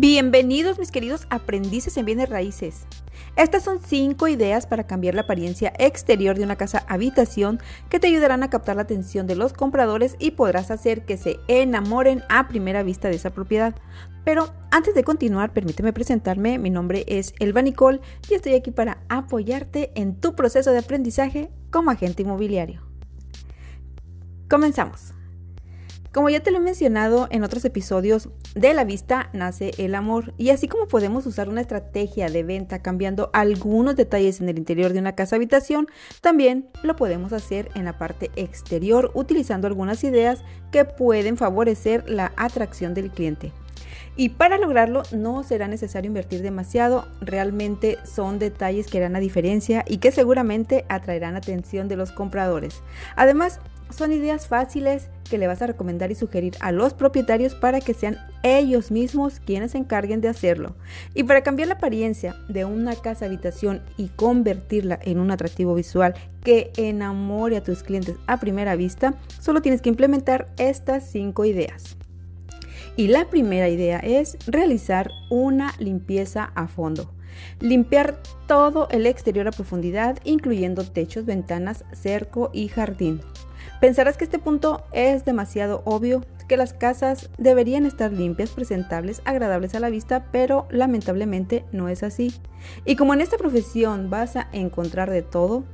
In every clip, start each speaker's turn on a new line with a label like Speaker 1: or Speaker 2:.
Speaker 1: Bienvenidos mis queridos aprendices en bienes raíces. Estas son 5 ideas para cambiar la apariencia exterior de una casa habitación que te ayudarán a captar la atención de los compradores y podrás hacer que se enamoren a primera vista de esa propiedad. Pero antes de continuar, permíteme presentarme. Mi nombre es Elba Nicole y estoy aquí para apoyarte en tu proceso de aprendizaje como agente inmobiliario. Comenzamos. Como ya te lo he mencionado en otros episodios, de la vista nace el amor y así como podemos usar una estrategia de venta cambiando algunos detalles en el interior de una casa habitación, también lo podemos hacer en la parte exterior utilizando algunas ideas que pueden favorecer la atracción del cliente. Y para lograrlo no será necesario invertir demasiado, realmente son detalles que harán la diferencia y que seguramente atraerán atención de los compradores. Además, son ideas fáciles que le vas a recomendar y sugerir a los propietarios para que sean ellos mismos quienes se encarguen de hacerlo. Y para cambiar la apariencia de una casa habitación y convertirla en un atractivo visual que enamore a tus clientes a primera vista, solo tienes que implementar estas cinco ideas. Y la primera idea es realizar una limpieza a fondo. Limpiar todo el exterior a profundidad, incluyendo techos, ventanas, cerco y jardín. Pensarás que este punto es demasiado obvio, que las casas deberían estar limpias, presentables, agradables a la vista, pero lamentablemente no es así. Y como en esta profesión vas a encontrar de todo,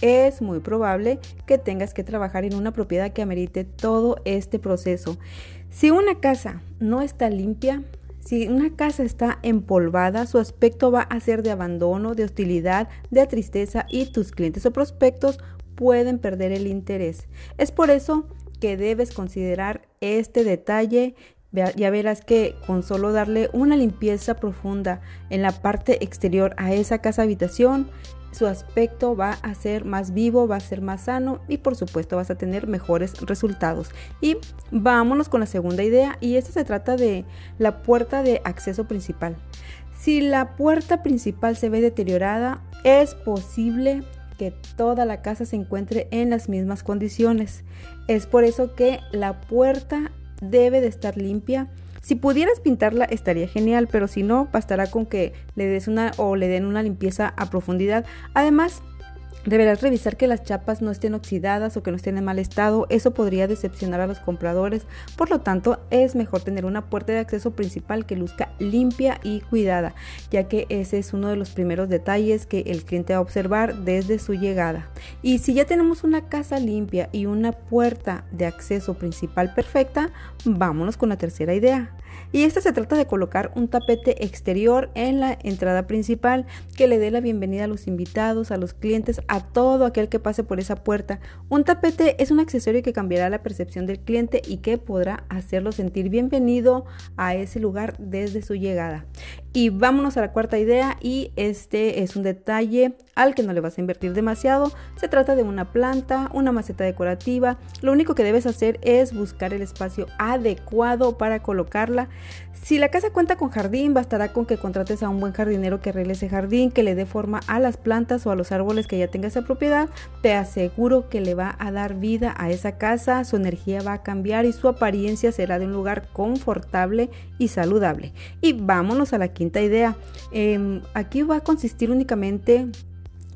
Speaker 1: es muy probable que tengas que trabajar en una propiedad que amerite todo este proceso. Si una casa no está limpia, si una casa está empolvada, su aspecto va a ser de abandono, de hostilidad, de tristeza y tus clientes o prospectos pueden perder el interés. Es por eso que debes considerar este detalle. Ya verás que con solo darle una limpieza profunda en la parte exterior a esa casa habitación, su aspecto va a ser más vivo, va a ser más sano y por supuesto vas a tener mejores resultados. Y vámonos con la segunda idea y esta se trata de la puerta de acceso principal. Si la puerta principal se ve deteriorada, es posible que toda la casa se encuentre en las mismas condiciones. Es por eso que la puerta debe de estar limpia. Si pudieras pintarla estaría genial, pero si no, bastará con que le des una o le den una limpieza a profundidad. Además, Deberás revisar que las chapas no estén oxidadas o que no estén en mal estado, eso podría decepcionar a los compradores, por lo tanto es mejor tener una puerta de acceso principal que luzca limpia y cuidada, ya que ese es uno de los primeros detalles que el cliente va a observar desde su llegada. Y si ya tenemos una casa limpia y una puerta de acceso principal perfecta, vámonos con la tercera idea. Y esta se trata de colocar un tapete exterior en la entrada principal que le dé la bienvenida a los invitados, a los clientes, a todo aquel que pase por esa puerta. Un tapete es un accesorio que cambiará la percepción del cliente y que podrá hacerlo sentir bienvenido a ese lugar desde su llegada. Y vámonos a la cuarta idea y este es un detalle al que no le vas a invertir demasiado. Se trata de una planta, una maceta decorativa. Lo único que debes hacer es buscar el espacio adecuado para colocarla. Si la casa cuenta con jardín, bastará con que contrates a un buen jardinero que arregle ese jardín, que le dé forma a las plantas o a los árboles que ya tenga esa propiedad. Te aseguro que le va a dar vida a esa casa, su energía va a cambiar y su apariencia será de un lugar confortable y saludable. Y vámonos a la quinta idea. Em, aquí va a consistir únicamente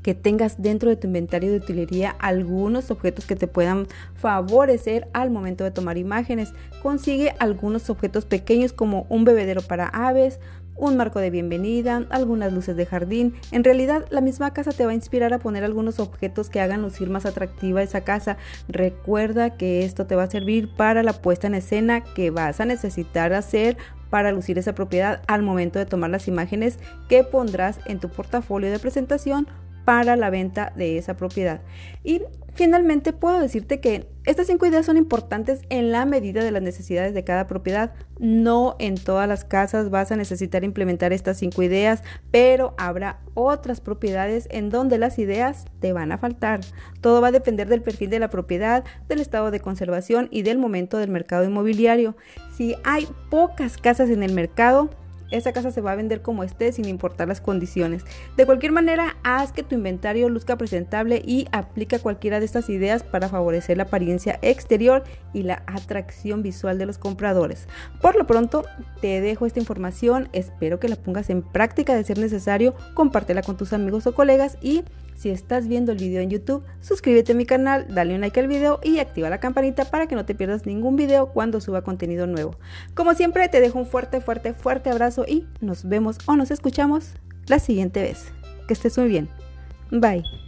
Speaker 1: que tengas dentro de tu inventario de utilería algunos objetos que te puedan favorecer al momento de tomar imágenes. Consigue algunos objetos pequeños como un bebedero para aves, un marco de bienvenida, algunas luces de jardín. En realidad, la misma casa te va a inspirar a poner algunos objetos que hagan lucir más atractiva esa casa. Recuerda que esto te va a servir para la puesta en escena que vas a necesitar hacer para lucir esa propiedad al momento de tomar las imágenes que pondrás en tu portafolio de presentación para la venta de esa propiedad. Y finalmente puedo decirte que estas cinco ideas son importantes en la medida de las necesidades de cada propiedad. No en todas las casas vas a necesitar implementar estas cinco ideas, pero habrá otras propiedades en donde las ideas te van a faltar. Todo va a depender del perfil de la propiedad, del estado de conservación y del momento del mercado inmobiliario. Si hay pocas casas en el mercado, esa casa se va a vender como esté sin importar las condiciones. De cualquier manera, haz que tu inventario luzca presentable y aplica cualquiera de estas ideas para favorecer la apariencia exterior y la atracción visual de los compradores. Por lo pronto, te dejo esta información, espero que la pongas en práctica de ser necesario, compártela con tus amigos o colegas y si estás viendo el video en YouTube, suscríbete a mi canal, dale un like al video y activa la campanita para que no te pierdas ningún video cuando suba contenido nuevo. Como siempre, te dejo un fuerte, fuerte, fuerte abrazo y nos vemos o nos escuchamos la siguiente vez. Que estés muy bien. Bye.